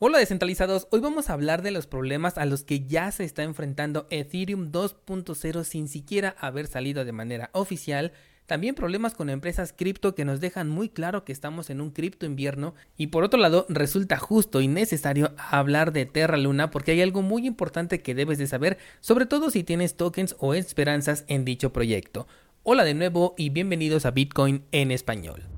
Hola descentralizados, hoy vamos a hablar de los problemas a los que ya se está enfrentando Ethereum 2.0 sin siquiera haber salido de manera oficial, también problemas con empresas cripto que nos dejan muy claro que estamos en un cripto invierno y por otro lado resulta justo y necesario hablar de Terra Luna porque hay algo muy importante que debes de saber, sobre todo si tienes tokens o esperanzas en dicho proyecto. Hola de nuevo y bienvenidos a Bitcoin en español.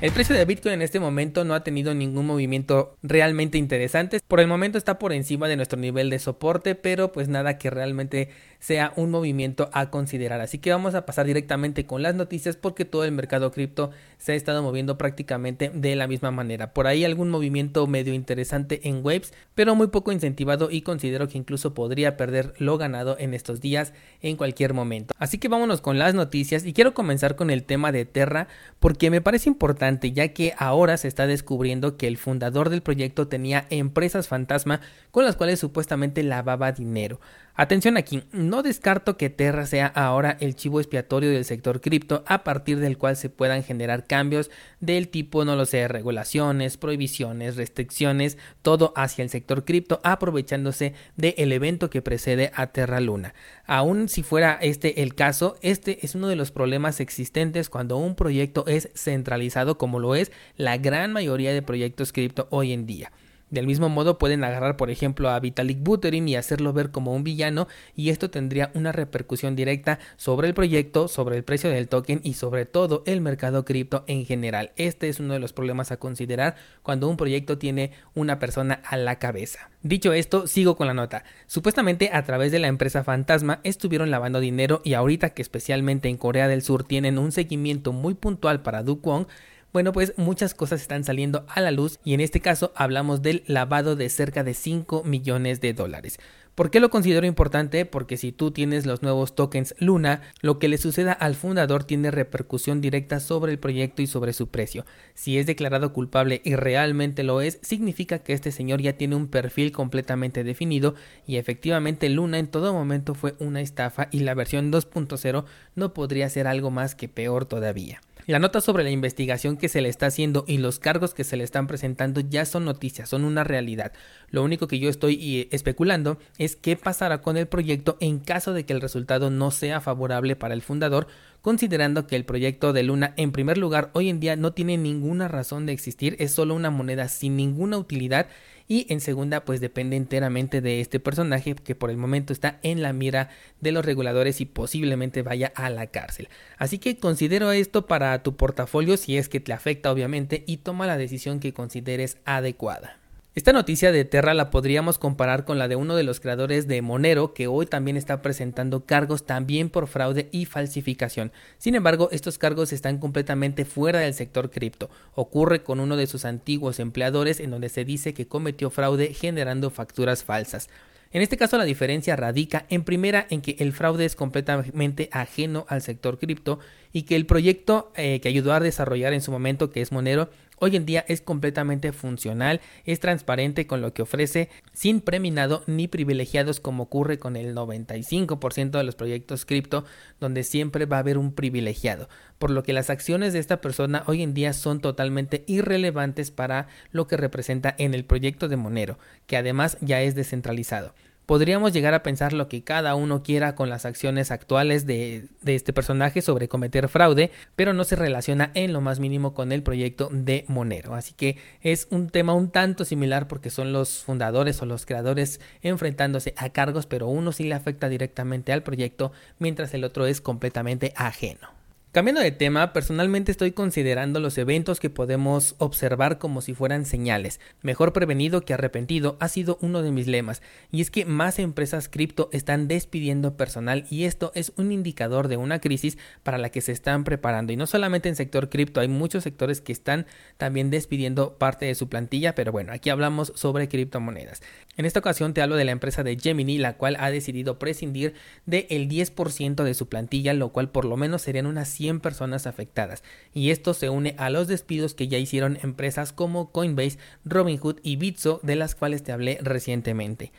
El precio de Bitcoin en este momento no ha tenido ningún movimiento realmente interesante. Por el momento está por encima de nuestro nivel de soporte, pero pues nada que realmente sea un movimiento a considerar. Así que vamos a pasar directamente con las noticias porque todo el mercado cripto se ha estado moviendo prácticamente de la misma manera. Por ahí algún movimiento medio interesante en Waves, pero muy poco incentivado y considero que incluso podría perder lo ganado en estos días en cualquier momento. Así que vámonos con las noticias y quiero comenzar con el tema de Terra porque me parece importante ya que ahora se está descubriendo que el fundador del proyecto tenía empresas fantasma con las cuales supuestamente lavaba dinero. Atención aquí, no descarto que Terra sea ahora el chivo expiatorio del sector cripto a partir del cual se puedan generar cambios del tipo, no lo sé, regulaciones, prohibiciones, restricciones, todo hacia el sector cripto aprovechándose del evento que precede a Terra Luna. Aún si fuera este el caso, este es uno de los problemas existentes cuando un proyecto es centralizado como lo es la gran mayoría de proyectos cripto hoy en día. Del mismo modo pueden agarrar por ejemplo a Vitalik Buterin y hacerlo ver como un villano y esto tendría una repercusión directa sobre el proyecto, sobre el precio del token y sobre todo el mercado cripto en general. Este es uno de los problemas a considerar cuando un proyecto tiene una persona a la cabeza. Dicho esto, sigo con la nota. Supuestamente a través de la empresa Fantasma estuvieron lavando dinero y ahorita que especialmente en Corea del Sur tienen un seguimiento muy puntual para Du Kwon, bueno, pues muchas cosas están saliendo a la luz y en este caso hablamos del lavado de cerca de 5 millones de dólares. ¿Por qué lo considero importante? Porque si tú tienes los nuevos tokens Luna, lo que le suceda al fundador tiene repercusión directa sobre el proyecto y sobre su precio. Si es declarado culpable y realmente lo es, significa que este señor ya tiene un perfil completamente definido y efectivamente Luna en todo momento fue una estafa y la versión 2.0 no podría ser algo más que peor todavía. La nota sobre la investigación que se le está haciendo y los cargos que se le están presentando ya son noticias, son una realidad. Lo único que yo estoy eh, especulando es qué pasará con el proyecto en caso de que el resultado no sea favorable para el fundador, considerando que el proyecto de Luna en primer lugar hoy en día no tiene ninguna razón de existir, es solo una moneda sin ninguna utilidad y en segunda pues depende enteramente de este personaje que por el momento está en la mira de los reguladores y posiblemente vaya a la cárcel. Así que considero esto para tu portafolio si es que te afecta obviamente y toma la decisión que consideres adecuada. Esta noticia de Terra la podríamos comparar con la de uno de los creadores de Monero que hoy también está presentando cargos también por fraude y falsificación. Sin embargo, estos cargos están completamente fuera del sector cripto. Ocurre con uno de sus antiguos empleadores en donde se dice que cometió fraude generando facturas falsas. En este caso la diferencia radica en primera en que el fraude es completamente ajeno al sector cripto y que el proyecto eh, que ayudó a desarrollar en su momento que es Monero hoy en día es completamente funcional, es transparente con lo que ofrece, sin preminado ni privilegiados como ocurre con el 95% de los proyectos cripto, donde siempre va a haber un privilegiado, por lo que las acciones de esta persona hoy en día son totalmente irrelevantes para lo que representa en el proyecto de Monero, que además ya es descentralizado podríamos llegar a pensar lo que cada uno quiera con las acciones actuales de, este personaje sobre cometer fraude, pero no se relaciona en lo más mínimo con el proyecto de Monero. Así que es un tema un tanto similar porque son los fundadores o los creadores enfrentándose a cargos, pero uno sí le afecta directamente al proyecto, mientras el otro es completamente ajeno. Cambiando de tema, personalmente estoy considerando los eventos que podemos observar como si fueran señales. Mejor prevenido que arrepentido ha sido uno de mis lemas, y es que más empresas cripto están despidiendo personal y esto es un indicador de una crisis para la que se están preparando. Y no solamente en sector cripto, hay muchos sectores que están también despidiendo parte de su plantilla, pero bueno, aquí hablamos sobre criptomonedas. En esta ocasión te hablo de la empresa de Gemini, la cual ha decidido prescindir del 10% de su plantilla, lo cual por lo menos serían unas 100 personas afectadas. Y esto se une a los despidos que ya hicieron empresas como Coinbase, Robinhood y Bitso, de las cuales te hablé recientemente.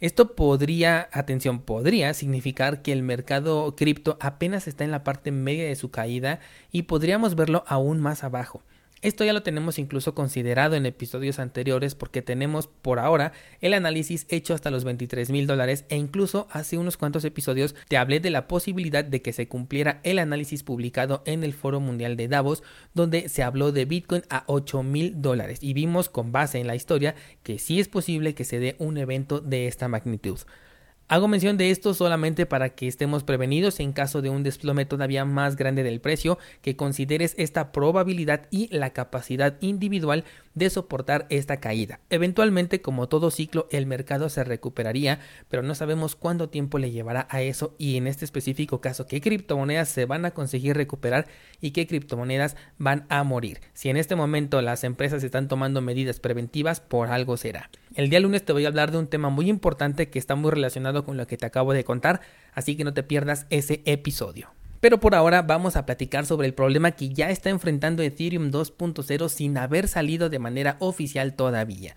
Esto podría, atención, podría significar que el mercado cripto apenas está en la parte media de su caída y podríamos verlo aún más abajo. Esto ya lo tenemos incluso considerado en episodios anteriores porque tenemos por ahora el análisis hecho hasta los 23 mil dólares e incluso hace unos cuantos episodios te hablé de la posibilidad de que se cumpliera el análisis publicado en el Foro Mundial de Davos donde se habló de Bitcoin a 8 mil dólares y vimos con base en la historia que sí es posible que se dé un evento de esta magnitud. Hago mención de esto solamente para que estemos prevenidos en caso de un desplome todavía más grande del precio, que consideres esta probabilidad y la capacidad individual de soportar esta caída. Eventualmente, como todo ciclo, el mercado se recuperaría, pero no sabemos cuánto tiempo le llevará a eso y en este específico caso qué criptomonedas se van a conseguir recuperar y qué criptomonedas van a morir. Si en este momento las empresas están tomando medidas preventivas, por algo será. El día lunes te voy a hablar de un tema muy importante que está muy relacionado con lo que te acabo de contar, así que no te pierdas ese episodio. Pero por ahora vamos a platicar sobre el problema que ya está enfrentando Ethereum 2.0 sin haber salido de manera oficial todavía.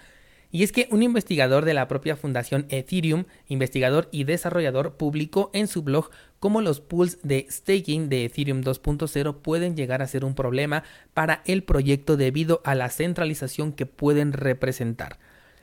Y es que un investigador de la propia fundación Ethereum, investigador y desarrollador, publicó en su blog cómo los pools de staking de Ethereum 2.0 pueden llegar a ser un problema para el proyecto debido a la centralización que pueden representar.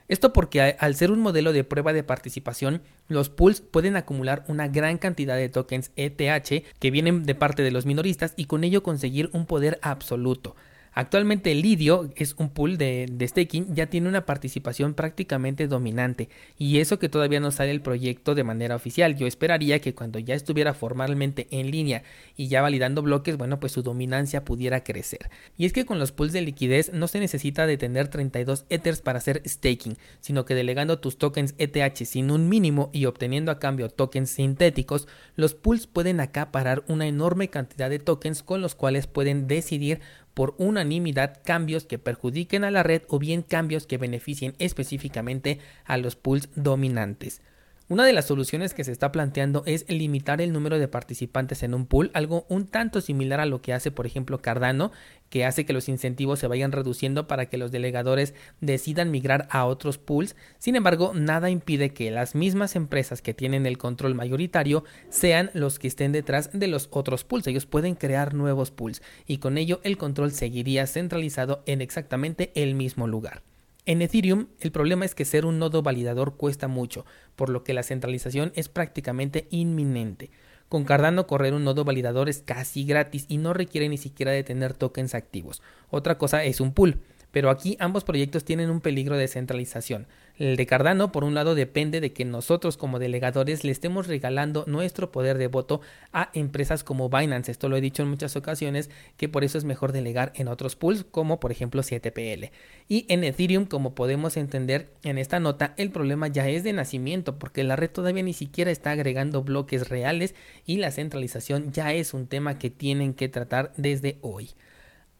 Esto porque al ser un modelo de prueba de participación, los pools pueden acumular una gran cantidad de tokens ETH que vienen de parte de los minoristas y con ello conseguir un poder absoluto. Actualmente Lidio es un pool de, staking, ya tiene una participación prácticamente dominante y eso que todavía no sale el proyecto de manera oficial. Yo esperaría que cuando ya estuviera formalmente en línea y ya validando bloques, bueno, pues su dominancia pudiera crecer. Y es que con los pools de liquidez no se necesita de tener 32 ethers para hacer staking, sino que delegando tus tokens ETH sin un mínimo y obteniendo a cambio tokens sintéticos, los pools pueden acaparar una enorme cantidad de tokens con los cuales pueden decidir por unanimidad cambios que perjudiquen a la red o bien cambios que beneficien específicamente a los pools dominantes. Una de las soluciones que se está planteando es limitar el número de participantes en un pool, algo un tanto similar a lo que hace por ejemplo Cardano, que hace que los incentivos se vayan reduciendo para que los delegadores decidan migrar a otros pools. Sin embargo, nada impide que las mismas empresas que tienen el control mayoritario sean los que estén detrás de los otros pools. Ellos pueden crear nuevos pools y con ello el control seguiría centralizado en exactamente el mismo lugar. En Ethereum, el problema es que ser un nodo validador cuesta mucho, por lo que la centralización es prácticamente inminente. Con Cardano correr un nodo validador es casi gratis y no requiere ni siquiera de tener tokens activos. Otra cosa es un pool. Pero aquí ambos proyectos tienen un peligro de centralización. El de Cardano, por un lado, depende de que nosotros como delegadores le estemos regalando nuestro poder de voto a empresas como Binance. Esto lo he dicho en muchas ocasiones, que por eso es mejor delegar en otros pools, como por ejemplo 7PL. Y en Ethereum, como podemos entender en esta nota, el problema ya es de nacimiento, porque la red todavía ni siquiera está agregando bloques reales y la centralización ya es un tema que tienen que tratar desde hoy.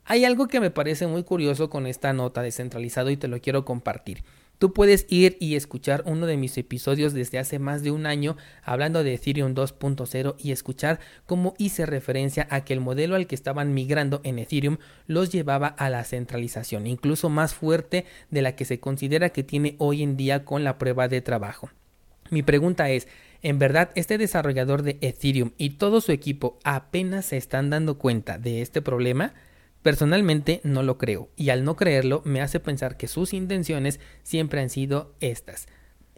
Hay algo que me parece muy curioso con esta nota descentralizado y te lo quiero compartir. Tú puedes ir y escuchar uno de mis episodios desde hace más de un año hablando de Ethereum 2.0 y escuchar cómo hice referencia a que el modelo al que estaban migrando en Ethereum los llevaba a la centralización, incluso más fuerte de la que se considera que tiene hoy en día con la prueba de trabajo. Mi pregunta es, ¿en verdad este desarrollador de Ethereum y todo su equipo apenas se están dando cuenta de este problema? Personalmente no lo creo y al no creerlo me hace pensar que sus intenciones siempre han sido estas.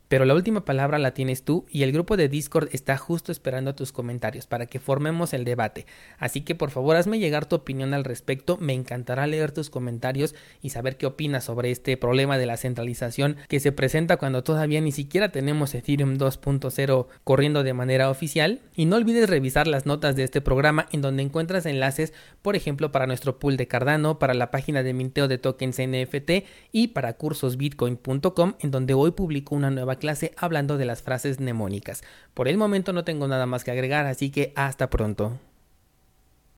Pero la última palabra la tienes tú y el grupo de Discord está justo esperando tus comentarios para que formemos el debate. Así que por favor hazme llegar tu opinión al respecto, me encantará leer tus comentarios y saber qué opinas sobre este problema de la centralización que se presenta cuando todavía ni siquiera tenemos Ethereum 2.0 corriendo de manera oficial. Y no olvides revisar las notas de este programa en donde encuentras enlaces, por ejemplo, para nuestro pool de Cardano, para la página de minteo de tokens NFT y para cursosbitcoin.com en donde hoy publico una nueva clase hablando de las frases mnemónicas. Por el momento no tengo nada más que agregar, así que hasta pronto.